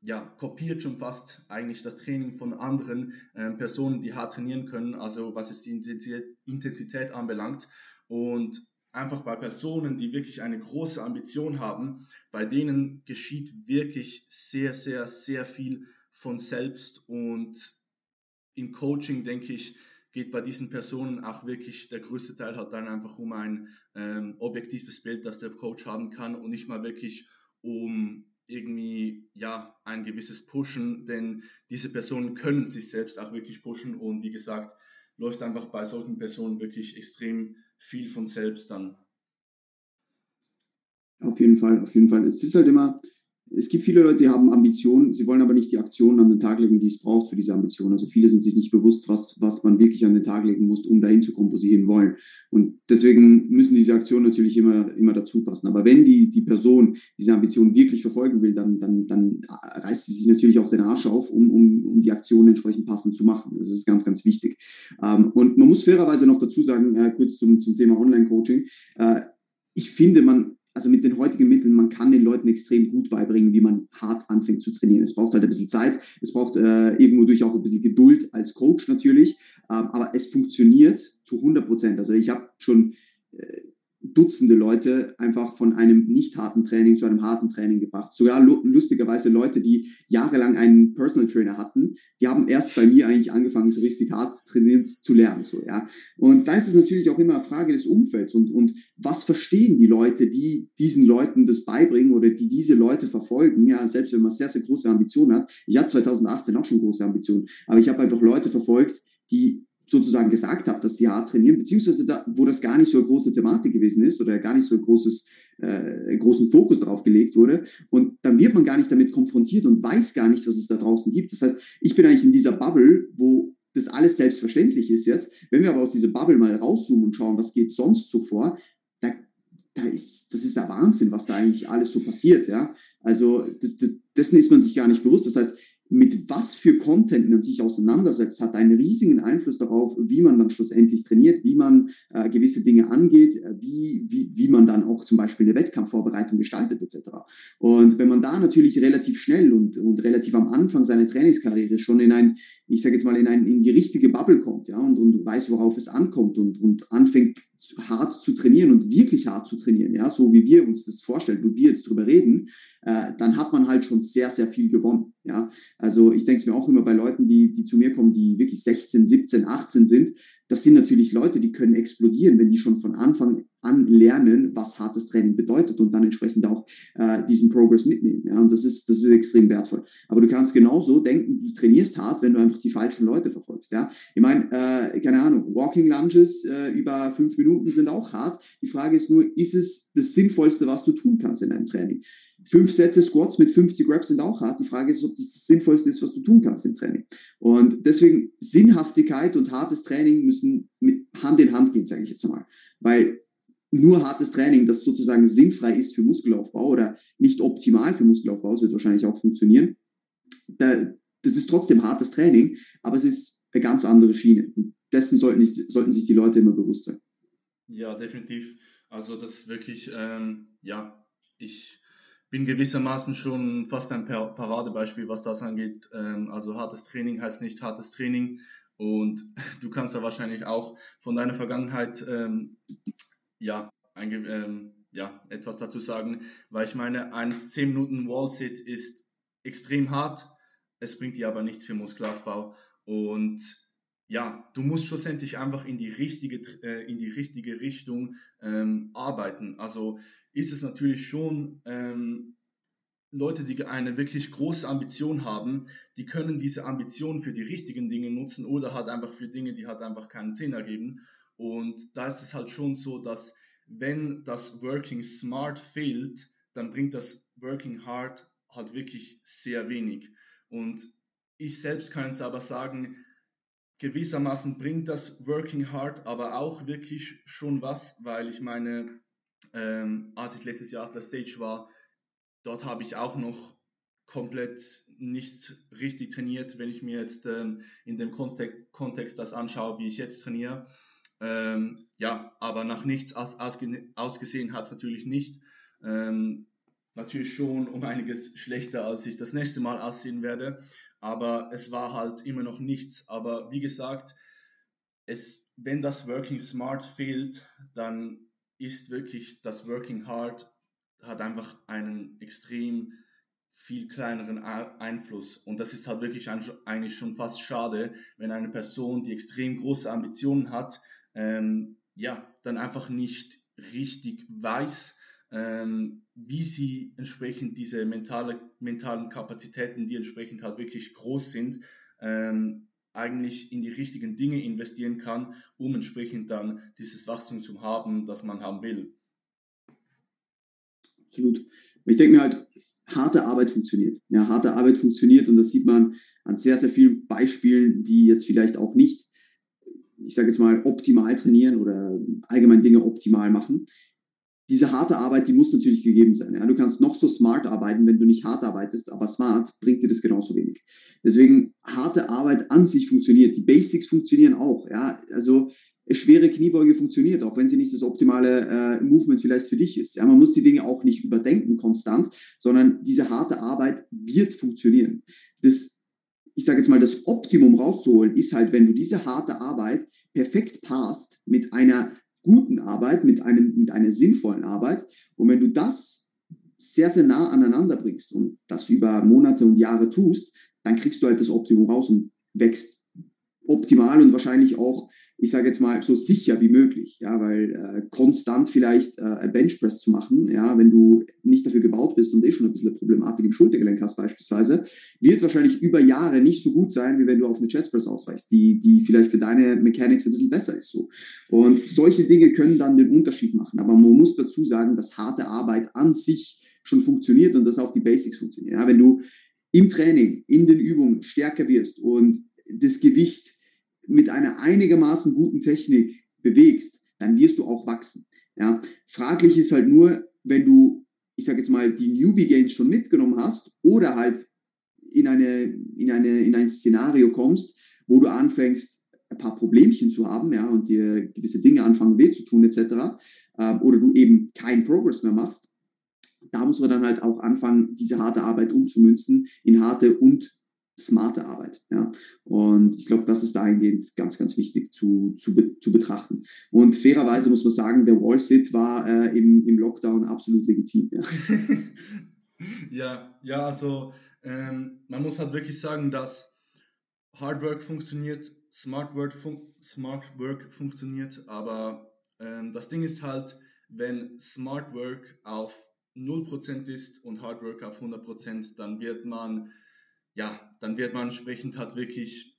ja, kopiert schon fast eigentlich das Training von anderen ähm, Personen, die hart trainieren können, also was es die Intensität, Intensität anbelangt. Und einfach bei Personen, die wirklich eine große Ambition haben, bei denen geschieht wirklich sehr, sehr, sehr viel von selbst und im Coaching, denke ich, geht bei diesen Personen auch wirklich der größte Teil hat dann einfach um ein ähm, objektives Bild, das der Coach haben kann und nicht mal wirklich um irgendwie ja ein gewisses Pushen, denn diese Personen können sich selbst auch wirklich pushen und wie gesagt läuft einfach bei solchen Personen wirklich extrem viel von selbst dann. Auf jeden Fall, auf jeden Fall. Es ist halt immer, es gibt viele Leute, die haben Ambitionen, sie wollen aber nicht die Aktionen an den Tag legen, die es braucht für diese Ambitionen. Also viele sind sich nicht bewusst, was, was man wirklich an den Tag legen muss, um dahin zu kommen, wo sie hin wollen. Und deswegen müssen diese Aktionen natürlich immer, immer dazu passen. Aber wenn die, die Person diese Ambition wirklich verfolgen will, dann, dann, dann reißt sie sich natürlich auch den Arsch auf, um, um, um die Aktionen entsprechend passend zu machen. Das ist ganz, ganz wichtig. Ähm, und man muss fairerweise noch dazu sagen, äh, kurz zum, zum Thema Online-Coaching, äh, ich finde, man, also mit den heutigen Mitteln, man kann den Leuten extrem gut beibringen, wie man hart anfängt zu trainieren. Es braucht halt ein bisschen Zeit, es braucht äh, irgendwo durch auch ein bisschen Geduld als Coach natürlich, ähm, aber es funktioniert zu 100 Prozent. Also ich habe schon äh, Dutzende Leute einfach von einem nicht harten Training zu einem harten Training gebracht. Sogar lustigerweise Leute, die jahrelang einen Personal Trainer hatten, die haben erst bei mir eigentlich angefangen, so richtig hart trainieren zu lernen. So, ja. Und da ist es natürlich auch immer eine Frage des Umfelds und, und was verstehen die Leute, die diesen Leuten das beibringen oder die diese Leute verfolgen. Ja, selbst wenn man sehr, sehr große Ambitionen hat. Ich hatte 2018 auch schon große Ambitionen, aber ich habe einfach Leute verfolgt, die sozusagen gesagt habe, dass sie hart trainieren, beziehungsweise da, wo das gar nicht so eine große Thematik gewesen ist oder gar nicht so ein großes, äh, großen Fokus darauf gelegt wurde. Und dann wird man gar nicht damit konfrontiert und weiß gar nicht, was es da draußen gibt. Das heißt, ich bin eigentlich in dieser Bubble, wo das alles selbstverständlich ist jetzt. Wenn wir aber aus dieser Bubble mal rauszoomen und schauen, was geht sonst so vor, da, da ist, das ist ja Wahnsinn, was da eigentlich alles so passiert, ja. Also, das, das, dessen ist man sich gar nicht bewusst. Das heißt, mit was für Content man sich auseinandersetzt, hat einen riesigen Einfluss darauf, wie man dann schlussendlich trainiert, wie man äh, gewisse Dinge angeht, äh, wie, wie, wie man dann auch zum Beispiel eine Wettkampfvorbereitung gestaltet etc. Und wenn man da natürlich relativ schnell und, und relativ am Anfang seiner Trainingskarriere schon in ein, ich sage jetzt mal, in, ein, in die richtige Bubble kommt ja, und, und weiß, worauf es ankommt und, und anfängt hart zu trainieren und wirklich hart zu trainieren, ja, so wie wir uns das vorstellen, wo wir jetzt drüber reden, äh, dann hat man halt schon sehr, sehr viel gewonnen. Ja, also ich denke es mir auch immer bei Leuten, die, die zu mir kommen, die wirklich 16, 17, 18 sind. Das sind natürlich Leute, die können explodieren, wenn die schon von Anfang an lernen, was hartes Training bedeutet und dann entsprechend auch äh, diesen Progress mitnehmen. Ja, und das ist, das ist extrem wertvoll. Aber du kannst genauso denken, du trainierst hart, wenn du einfach die falschen Leute verfolgst. Ja, ich meine, äh, keine Ahnung, Walking Lunges äh, über fünf Minuten sind auch hart. Die Frage ist nur, ist es das Sinnvollste, was du tun kannst in deinem Training? Fünf Sätze Squats mit 50 Reps sind auch hart. Die Frage ist, ob das das Sinnvollste ist, was du tun kannst im Training. Und deswegen Sinnhaftigkeit und hartes Training müssen mit Hand in Hand gehen, sage ich jetzt einmal. Weil nur hartes Training, das sozusagen sinnfrei ist für Muskelaufbau oder nicht optimal für Muskelaufbau, das wird wahrscheinlich auch funktionieren. das ist trotzdem hartes Training, aber es ist eine ganz andere Schiene. Und dessen sollten, sollten sich die Leute immer bewusst sein. Ja, definitiv. Also das ist wirklich, ähm, ja, ich bin gewissermaßen schon fast ein Paradebeispiel, was das angeht. Ähm, also hartes Training heißt nicht hartes Training. Und du kannst da wahrscheinlich auch von deiner Vergangenheit ähm, ja, ein, ähm, ja, etwas dazu sagen, weil ich meine, ein 10 Minuten Wall-Sit ist extrem hart, es bringt dir aber nichts für Muskelaufbau. Und ja, du musst schlussendlich einfach in die richtige, äh, in die richtige Richtung ähm, arbeiten. Also ist es natürlich schon ähm, Leute, die eine wirklich große Ambition haben, die können diese Ambition für die richtigen Dinge nutzen oder halt einfach für Dinge, die halt einfach keinen Sinn ergeben. Und da ist es halt schon so, dass wenn das Working Smart fehlt, dann bringt das Working Hard halt wirklich sehr wenig. Und ich selbst kann jetzt aber sagen, gewissermaßen bringt das Working Hard aber auch wirklich schon was, weil ich meine, ähm, als ich letztes Jahr auf der Stage war, dort habe ich auch noch komplett nicht richtig trainiert, wenn ich mir jetzt ähm, in dem Kontext, das anschaue, wie ich jetzt trainiere. Ähm, ja, aber nach nichts aus, ausge, ausgesehen hat es natürlich nicht. Ähm, natürlich schon um einiges schlechter, als ich das nächste Mal aussehen werde. Aber es war halt immer noch nichts. Aber wie gesagt, es, wenn das Working Smart fehlt, dann ist wirklich das Working Hard hat einfach einen extrem viel kleineren Einfluss. Und das ist halt wirklich eigentlich schon fast schade, wenn eine Person, die extrem große Ambitionen hat, ähm, ja, dann einfach nicht richtig weiß, ähm, wie sie entsprechend diese mentale, mentalen Kapazitäten, die entsprechend halt wirklich groß sind, ähm, eigentlich in die richtigen Dinge investieren kann, um entsprechend dann dieses Wachstum zu haben, das man haben will absolut. Ich denke mir halt, harte Arbeit funktioniert. Ja, harte Arbeit funktioniert und das sieht man an sehr, sehr vielen Beispielen, die jetzt vielleicht auch nicht, ich sage jetzt mal, optimal trainieren oder allgemein Dinge optimal machen. Diese harte Arbeit, die muss natürlich gegeben sein. Ja, du kannst noch so smart arbeiten, wenn du nicht hart arbeitest, aber smart bringt dir das genauso wenig. Deswegen harte Arbeit an sich funktioniert. Die Basics funktionieren auch. Ja, also schwere Kniebeuge funktioniert, auch wenn sie nicht das optimale äh, Movement vielleicht für dich ist. Ja, man muss die Dinge auch nicht überdenken konstant, sondern diese harte Arbeit wird funktionieren. Das, ich sage jetzt mal, das Optimum rauszuholen ist halt, wenn du diese harte Arbeit perfekt passt mit einer guten Arbeit, mit einem, mit einer sinnvollen Arbeit. Und wenn du das sehr, sehr nah aneinander bringst und das über Monate und Jahre tust, dann kriegst du halt das Optimum raus und wächst optimal und wahrscheinlich auch ich sage jetzt mal, so sicher wie möglich, ja, weil äh, konstant vielleicht äh, Benchpress zu machen, ja, wenn du nicht dafür gebaut bist und eh schon ein bisschen Problematik im Schultergelenk hast beispielsweise, wird wahrscheinlich über Jahre nicht so gut sein, wie wenn du auf eine Chestpress ausweichst, die, die vielleicht für deine Mechanics ein bisschen besser ist, so. Und solche Dinge können dann den Unterschied machen, aber man muss dazu sagen, dass harte Arbeit an sich schon funktioniert und dass auch die Basics funktionieren, ja, wenn du im Training, in den Übungen stärker wirst und das Gewicht mit einer einigermaßen guten Technik bewegst, dann wirst du auch wachsen. Ja? Fraglich ist halt nur, wenn du, ich sage jetzt mal, die Newbie Gains schon mitgenommen hast oder halt in, eine, in, eine, in ein Szenario kommst, wo du anfängst, ein paar Problemchen zu haben ja, und dir gewisse Dinge anfangen weh zu tun etc. Äh, oder du eben keinen Progress mehr machst, da muss man dann halt auch anfangen, diese harte Arbeit umzumünzen in harte und smarte Arbeit. Ja? Und ich glaube, das ist dahingehend ganz, ganz wichtig zu, zu, zu betrachten. Und fairerweise muss man sagen, der Wall-Sit war äh, im, im Lockdown absolut legitim. Ja, ja, ja, also ähm, man muss halt wirklich sagen, dass Hard Work funktioniert, Smart Work, fun Smart Work funktioniert, aber ähm, das Ding ist halt, wenn Smart Work auf 0% ist und Hard Work auf 100%, dann wird man ja, dann wird man entsprechend halt wirklich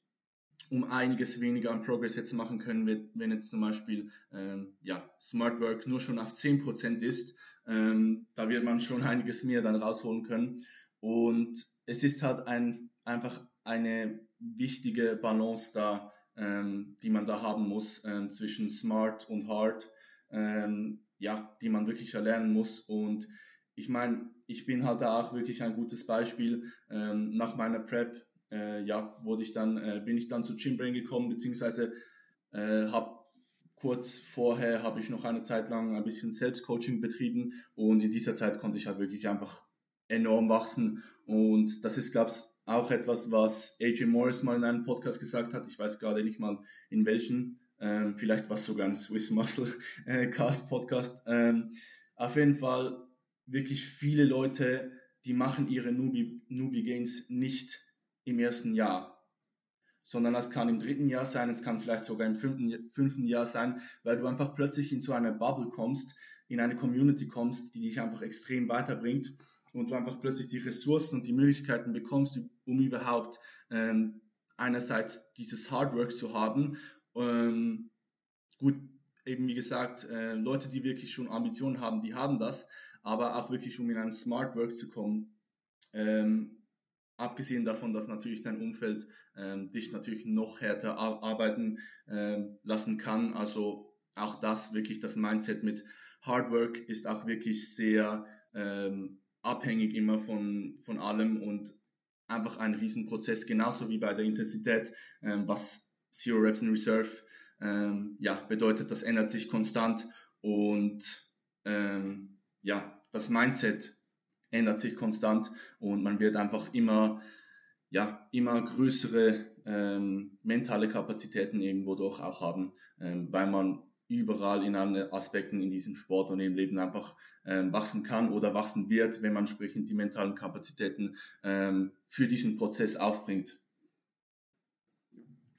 um einiges weniger an Progress jetzt machen können, wenn jetzt zum Beispiel ähm, ja, Smart Work nur schon auf 10% ist, ähm, da wird man schon einiges mehr dann rausholen können. Und es ist halt ein, einfach eine wichtige Balance da, ähm, die man da haben muss ähm, zwischen Smart und Hard, ähm, ja, die man wirklich erlernen muss. Und ich meine, ich bin halt da auch wirklich ein gutes Beispiel. Ähm, nach meiner Prep, äh, ja, wurde ich dann, äh, bin ich dann zu Gymbrain gekommen, beziehungsweise äh, habe kurz vorher habe ich noch eine Zeit lang ein bisschen Selbstcoaching betrieben und in dieser Zeit konnte ich halt wirklich einfach enorm wachsen und das ist, glaube ich, auch etwas, was AJ Morris mal in einem Podcast gesagt hat. Ich weiß gerade nicht mal in welchen. Ähm, vielleicht war es sogar ein Swiss Muscle äh, Cast Podcast. Ähm, auf jeden Fall wirklich viele Leute, die machen ihre Newbie, Newbie Gains nicht im ersten Jahr, sondern das kann im dritten Jahr sein, es kann vielleicht sogar im fünften, fünften Jahr sein, weil du einfach plötzlich in so eine Bubble kommst, in eine Community kommst, die dich einfach extrem weiterbringt und du einfach plötzlich die Ressourcen und die Möglichkeiten bekommst, um überhaupt ähm, einerseits dieses Hardwork zu haben. Ähm, gut, eben wie gesagt, äh, Leute, die wirklich schon Ambitionen haben, die haben das, aber auch wirklich, um in ein Smart Work zu kommen. Ähm, abgesehen davon, dass natürlich dein Umfeld ähm, dich natürlich noch härter arbeiten ähm, lassen kann. Also auch das wirklich, das Mindset mit Hard Work ist auch wirklich sehr ähm, abhängig immer von, von allem und einfach ein Riesenprozess, genauso wie bei der Intensität, ähm, was Zero Reps in Reserve ähm, ja, bedeutet, das ändert sich konstant und ähm, ja, das Mindset ändert sich konstant und man wird einfach immer, ja, immer größere ähm, mentale Kapazitäten irgendwo doch auch haben, ähm, weil man überall in allen Aspekten in diesem Sport und im Leben einfach ähm, wachsen kann oder wachsen wird, wenn man entsprechend die mentalen Kapazitäten ähm, für diesen Prozess aufbringt.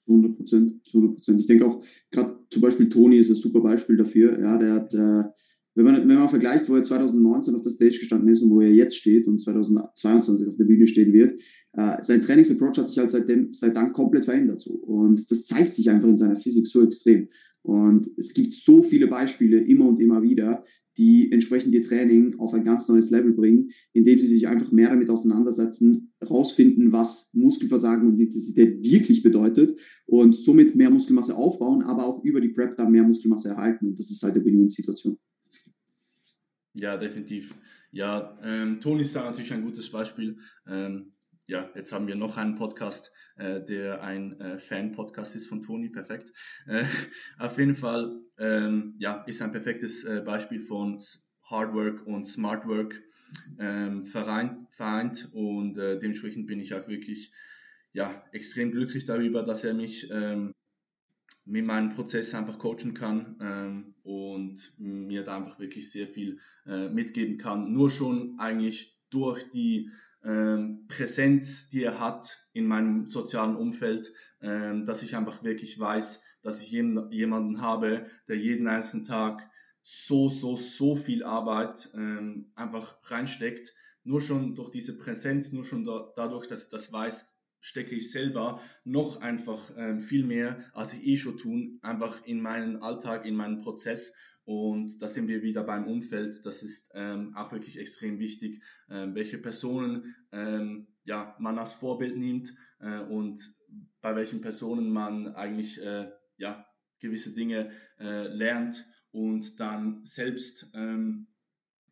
100 Prozent, 100 Prozent. Ich denke auch, gerade zum Beispiel Toni ist ein super Beispiel dafür. Ja, der hat äh, wenn man, wenn man vergleicht, wo er 2019 auf der Stage gestanden ist und wo er jetzt steht und 2022 auf der Bühne stehen wird, äh, sein Trainingsapproach hat sich halt seitdem, seit dann komplett verändert. So. Und das zeigt sich einfach in seiner Physik so extrem. Und es gibt so viele Beispiele immer und immer wieder, die entsprechend ihr Training auf ein ganz neues Level bringen, indem sie sich einfach mehr damit auseinandersetzen, rausfinden, was Muskelversagen und Intensität wirklich bedeutet und somit mehr Muskelmasse aufbauen, aber auch über die Prep dann mehr Muskelmasse erhalten. Und das ist halt eine Win-Win-Situation. Ja, definitiv. Ja, ähm, Toni ist da natürlich ein gutes Beispiel. Ähm, ja, jetzt haben wir noch einen Podcast, äh, der ein äh, Fan-Podcast ist von Toni, perfekt. Äh, auf jeden Fall, ähm, ja, ist ein perfektes äh, Beispiel von Hard Work und Smart Work ähm, vereint, vereint und äh, dementsprechend bin ich auch wirklich ja, extrem glücklich darüber, dass er mich ähm, mit meinem Prozess einfach coachen kann ähm, und mir da einfach wirklich sehr viel äh, mitgeben kann. Nur schon eigentlich durch die ähm, Präsenz, die er hat in meinem sozialen Umfeld, ähm, dass ich einfach wirklich weiß, dass ich jemanden habe, der jeden einzelnen Tag so, so, so viel Arbeit ähm, einfach reinsteckt. Nur schon durch diese Präsenz, nur schon da, dadurch, dass ich das weiß, stecke ich selber noch einfach ähm, viel mehr, als ich eh schon tun, einfach in meinen Alltag, in meinen Prozess. Und da sind wir wieder beim Umfeld. Das ist ähm, auch wirklich extrem wichtig, ähm, welche Personen ähm, ja, man als Vorbild nimmt äh, und bei welchen Personen man eigentlich äh, ja, gewisse Dinge äh, lernt und dann selbst ähm,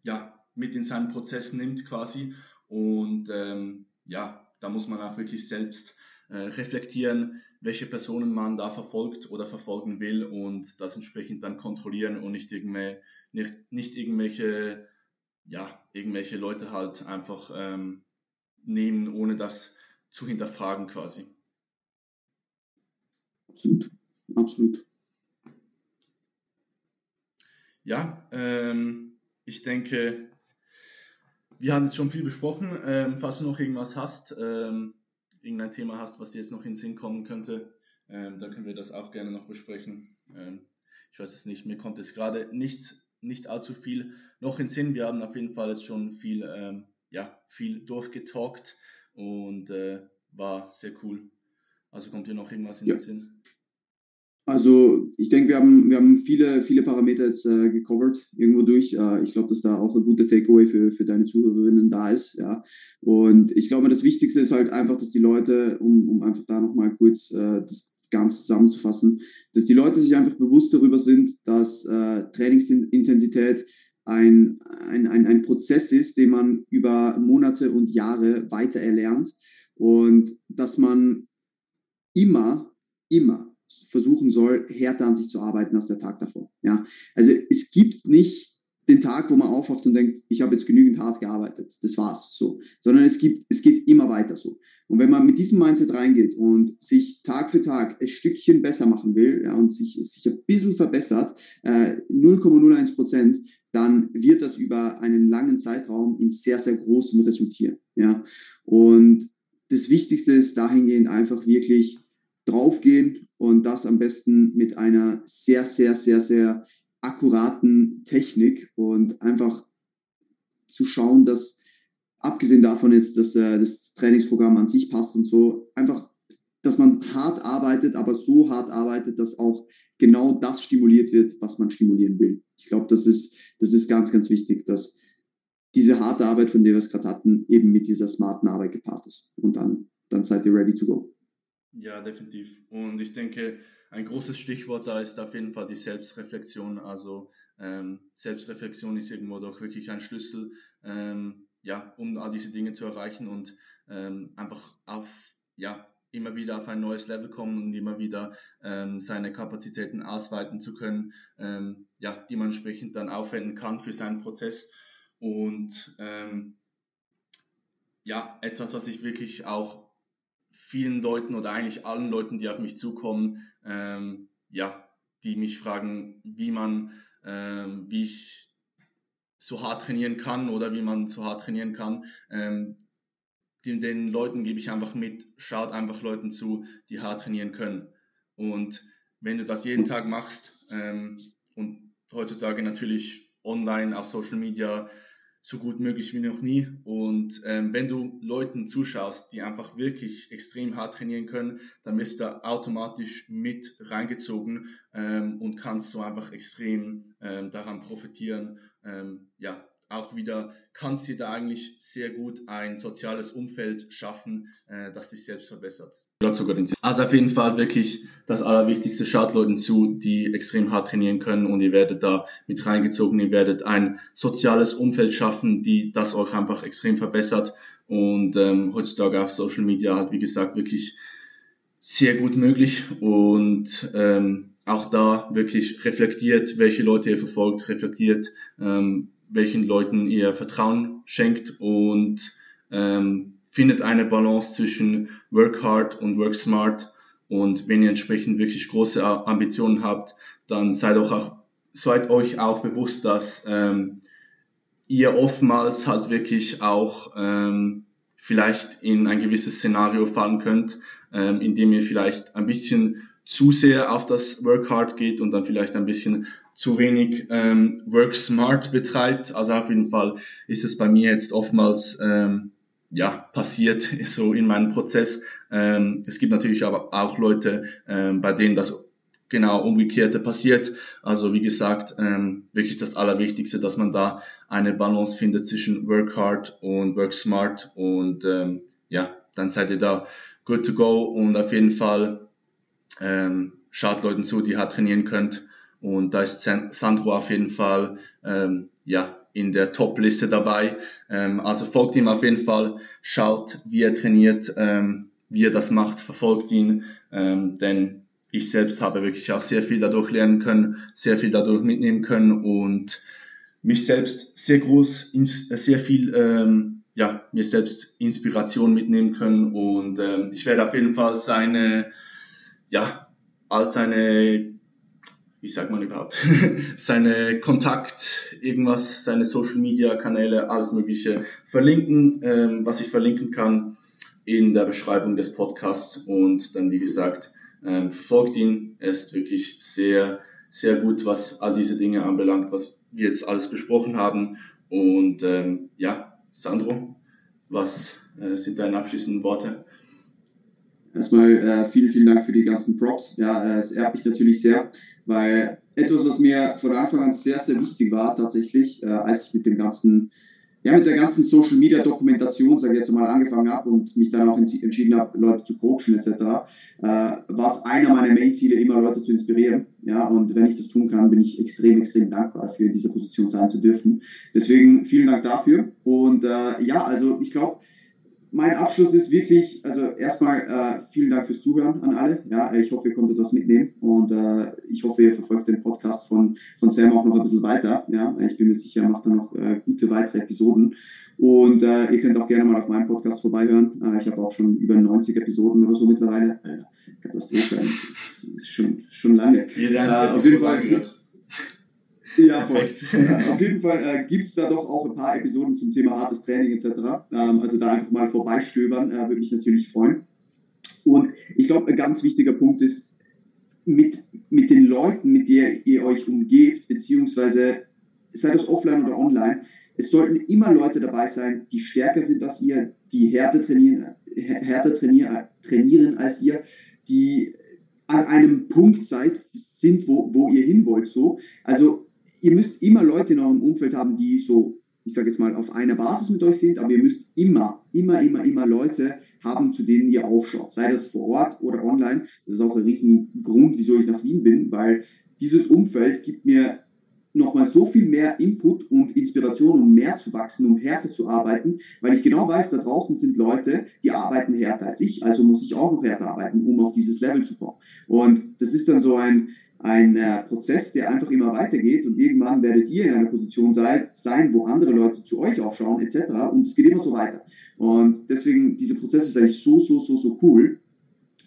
ja, mit in seinen Prozess nimmt quasi. Und ähm, ja, da muss man auch wirklich selbst äh, reflektieren, welche Personen man da verfolgt oder verfolgen will und das entsprechend dann kontrollieren und nicht, irgendwelche, nicht, nicht irgendwelche, ja, irgendwelche Leute halt einfach ähm, nehmen, ohne dass zu hinterfragen quasi. Absolut, absolut. Ja, ähm, ich denke, wir haben jetzt schon viel besprochen. Ähm, falls du noch irgendwas hast, ähm, irgendein Thema hast, was dir jetzt noch in den Sinn kommen könnte, ähm, dann können wir das auch gerne noch besprechen. Ähm, ich weiß es nicht, mir kommt es gerade nichts, nicht allzu viel noch in den Sinn. Wir haben auf jeden Fall jetzt schon viel, ähm, ja, viel durchgetalkt und äh, war sehr cool. Also kommt dir noch irgendwas in ja. den Sinn? Also ich denke, wir haben, wir haben viele, viele Parameter jetzt äh, gecovert irgendwo durch. Äh, ich glaube, dass da auch ein guter Takeaway für, für deine Zuhörerinnen da ist. Ja. Und ich glaube, das Wichtigste ist halt einfach, dass die Leute, um, um einfach da nochmal kurz äh, das Ganze zusammenzufassen, dass die Leute sich einfach bewusst darüber sind, dass äh, Trainingsintensität ein, ein, ein, ein Prozess ist, den man über Monate und Jahre weiter erlernt und dass man immer, immer versuchen soll, härter an sich zu arbeiten als der Tag davor. Ja, also es gibt nicht den Tag, wo man aufwacht und denkt, ich habe jetzt genügend hart gearbeitet, das war's so, sondern es gibt, es geht immer weiter so. Und wenn man mit diesem Mindset reingeht und sich Tag für Tag ein Stückchen besser machen will ja, und sich, sich ein bisschen verbessert, äh, 0,01 Prozent, dann wird das über einen langen Zeitraum in sehr, sehr großem resultieren. Ja? Und das Wichtigste ist dahingehend einfach wirklich draufgehen und das am besten mit einer sehr, sehr, sehr, sehr akkuraten Technik und einfach zu schauen, dass abgesehen davon jetzt, dass äh, das Trainingsprogramm an sich passt und so, einfach, dass man hart arbeitet, aber so hart arbeitet, dass auch genau das stimuliert wird, was man stimulieren will. Ich glaube, das ist, das ist ganz, ganz wichtig, dass diese harte Arbeit, von der wir es gerade hatten, eben mit dieser smarten Arbeit gepaart ist. Und dann, dann seid ihr ready to go. Ja, definitiv. Und ich denke, ein großes Stichwort da ist auf jeden Fall die Selbstreflexion. Also ähm, Selbstreflexion ist irgendwo doch wirklich ein Schlüssel, ähm, ja, um all diese Dinge zu erreichen und ähm, einfach auf, ja, immer wieder auf ein neues Level kommen und immer wieder ähm, seine Kapazitäten ausweiten zu können, ähm, ja, die man entsprechend dann aufwenden kann für seinen Prozess. Und ähm, ja, etwas, was ich wirklich auch vielen Leuten oder eigentlich allen Leuten, die auf mich zukommen, ähm, ja, die mich fragen, wie man, ähm, wie ich so hart trainieren kann oder wie man so hart trainieren kann. Ähm, den, den Leuten gebe ich einfach mit, schaut einfach Leuten zu, die hart trainieren können. Und wenn du das jeden Tag machst ähm, und heutzutage natürlich online auf Social Media so gut möglich wie noch nie. Und ähm, wenn du Leuten zuschaust, die einfach wirklich extrem hart trainieren können, dann bist du automatisch mit reingezogen ähm, und kannst so einfach extrem ähm, daran profitieren. Ähm, ja, auch wieder kannst du da eigentlich sehr gut ein soziales Umfeld schaffen, äh, das dich selbst verbessert sogar den Also auf jeden Fall wirklich das Allerwichtigste, schaut Leuten zu, die extrem hart trainieren können und ihr werdet da mit reingezogen, ihr werdet ein soziales Umfeld schaffen, die das euch einfach extrem verbessert. Und ähm, heutzutage auf Social Media halt wie gesagt wirklich sehr gut möglich. Und ähm, auch da wirklich reflektiert, welche Leute ihr verfolgt, reflektiert, ähm, welchen Leuten ihr Vertrauen schenkt. Und ähm, findet eine Balance zwischen Work Hard und Work Smart. Und wenn ihr entsprechend wirklich große Ambitionen habt, dann seid, auch, seid euch auch bewusst, dass ähm, ihr oftmals halt wirklich auch ähm, vielleicht in ein gewisses Szenario fallen könnt, ähm, indem ihr vielleicht ein bisschen zu sehr auf das Work Hard geht und dann vielleicht ein bisschen zu wenig ähm, Work Smart betreibt. Also auf jeden Fall ist es bei mir jetzt oftmals ähm, ja, passiert so in meinem Prozess. Ähm, es gibt natürlich aber auch Leute, ähm, bei denen das genau umgekehrte passiert. Also wie gesagt, ähm, wirklich das Allerwichtigste, dass man da eine Balance findet zwischen Work Hard und Work Smart und ähm, ja, dann seid ihr da good to go und auf jeden Fall ähm, schaut Leuten zu, die hart trainieren könnt und da ist Sandro auf jeden Fall ähm, ja in der Top-Liste dabei. Ähm, also folgt ihm auf jeden Fall, schaut, wie er trainiert, ähm, wie er das macht, verfolgt ihn, ähm, denn ich selbst habe wirklich auch sehr viel dadurch lernen können, sehr viel dadurch mitnehmen können und mich selbst sehr groß, sehr viel ähm, ja, mir selbst Inspiration mitnehmen können und ähm, ich werde auf jeden Fall seine, ja, all seine, wie sagt man überhaupt, seine Kontakt, irgendwas, seine Social Media Kanäle, alles Mögliche verlinken, ähm, was ich verlinken kann in der Beschreibung des Podcasts und dann, wie gesagt, ähm, verfolgt ihn. Er ist wirklich sehr, sehr gut, was all diese Dinge anbelangt, was wir jetzt alles besprochen haben. Und ähm, ja, Sandro, was äh, sind deine abschließenden Worte? Erstmal äh, vielen, vielen Dank für die ganzen Props. Ja, äh, es ehrt mich natürlich sehr, weil etwas, was mir von Anfang an sehr, sehr wichtig war, tatsächlich, äh, als ich mit dem ganzen ja, mit der ganzen Social Media Dokumentation, sage ich jetzt mal, angefangen habe und mich dann auch entschieden habe, Leute zu coachen etc., äh, war es einer meiner Main-Ziele, immer Leute zu inspirieren. Ja, und wenn ich das tun kann, bin ich extrem, extrem dankbar dafür, in dieser Position sein zu dürfen. Deswegen vielen Dank dafür. Und äh, ja, also ich glaube, mein Abschluss ist wirklich, also erstmal äh, vielen Dank fürs Zuhören an alle. Ja, ich hoffe, ihr konntet was mitnehmen und äh, ich hoffe, ihr verfolgt den Podcast von, von Sam auch noch ein bisschen weiter. Ja, ich bin mir sicher, er macht dann noch äh, gute weitere Episoden. Und äh, ihr könnt auch gerne mal auf meinem Podcast vorbeihören. Äh, ich habe auch schon über 90 Episoden oder so mittlerweile. Alter, Katastrophe, das ist schon, schon lange. Jeder äh, auf jeden Fall. Ja, Perfekt. auf jeden Fall äh, gibt es da doch auch ein paar Episoden zum Thema hartes Training etc. Ähm, also da einfach mal vorbeistöbern, äh, würde mich natürlich freuen. Und ich glaube, ein ganz wichtiger Punkt ist, mit, mit den Leuten, mit denen ihr euch umgebt, beziehungsweise sei das offline oder online, es sollten immer Leute dabei sein, die stärker sind als ihr, die härter trainieren, härter trainieren, trainieren als ihr, die an einem Punkt seid, sind, wo, wo ihr hin wollt. So. Also ihr müsst immer Leute in eurem Umfeld haben, die so, ich sage jetzt mal, auf einer Basis mit euch sind, aber ihr müsst immer, immer, immer, immer Leute haben, zu denen ihr aufschaut. Sei das vor Ort oder online. Das ist auch ein Riesengrund, wieso ich nach Wien bin, weil dieses Umfeld gibt mir nochmal so viel mehr Input und Inspiration, um mehr zu wachsen, um härter zu arbeiten, weil ich genau weiß, da draußen sind Leute, die arbeiten härter als ich, also muss ich auch noch härter arbeiten, um auf dieses Level zu kommen. Und das ist dann so ein, ein äh, Prozess, der einfach immer weitergeht und irgendwann werdet ihr in einer Position sein, sein, wo andere Leute zu euch aufschauen etc. Und es geht immer so weiter. Und deswegen, dieser Prozess ist eigentlich so, so, so, so cool.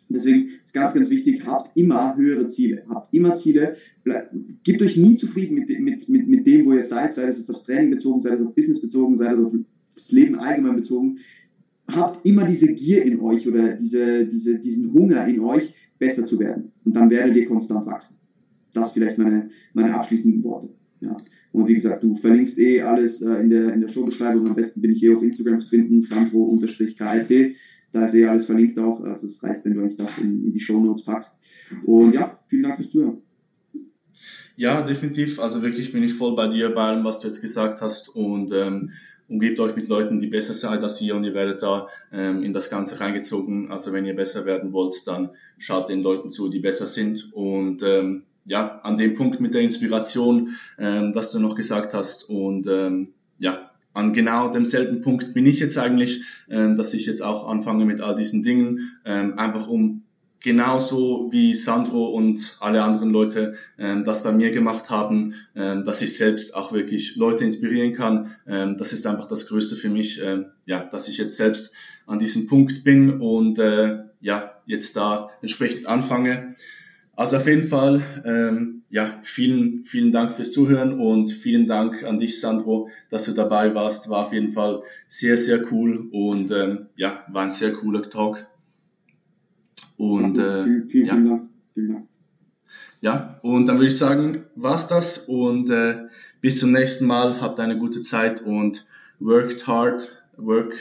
Deswegen ist ganz, ganz wichtig, habt immer höhere Ziele. Habt immer Ziele. Bleibt, gebt euch nie zufrieden mit, mit, mit, mit dem, wo ihr seid, sei das jetzt aufs Training bezogen, sei das auf Business bezogen, sei das auf das Leben allgemein bezogen. Habt immer diese Gier in euch oder diese, diese, diesen Hunger in euch, besser zu werden. Und dann werdet ihr konstant wachsen das vielleicht meine, meine abschließenden Worte. Ja. Und wie gesagt, du verlinkst eh alles äh, in der, in der Showbeschreibung. Am besten bin ich eh auf Instagram zu finden, sandro-kit. Da ist eh alles verlinkt auch. Also es reicht, wenn du eigentlich das in, in die Show Notes packst. Und ja, vielen Dank fürs Zuhören. Ja, definitiv. Also wirklich bin ich voll bei dir, bei allem, was du jetzt gesagt hast. Und ähm, umgebt euch mit Leuten, die besser sind als ihr und ihr werdet da ähm, in das Ganze reingezogen. Also wenn ihr besser werden wollt, dann schaut den Leuten zu, die besser sind. Und ähm, ja, an dem Punkt mit der Inspiration, ähm, das du noch gesagt hast. Und ähm, ja, an genau demselben Punkt bin ich jetzt eigentlich, ähm, dass ich jetzt auch anfange mit all diesen Dingen, ähm, einfach um genauso wie Sandro und alle anderen Leute ähm, das bei mir gemacht haben, ähm, dass ich selbst auch wirklich Leute inspirieren kann. Ähm, das ist einfach das Größte für mich, ähm, ja, dass ich jetzt selbst an diesem Punkt bin und äh, ja, jetzt da entsprechend anfange. Also auf jeden Fall, ähm, ja, vielen, vielen Dank fürs Zuhören und vielen Dank an dich, Sandro, dass du dabei warst. War auf jeden Fall sehr, sehr cool und ähm, ja, war ein sehr cooler Talk. Und äh, vielen, vielen, ja. vielen Dank. Vielen Dank. Ja, und dann würde ich sagen, war's das und äh, bis zum nächsten Mal. Habt eine gute Zeit und worked hard, work,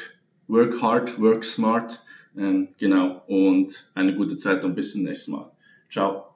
work hard, work smart. Ähm, genau, und eine gute Zeit und bis zum nächsten Mal. Ciao.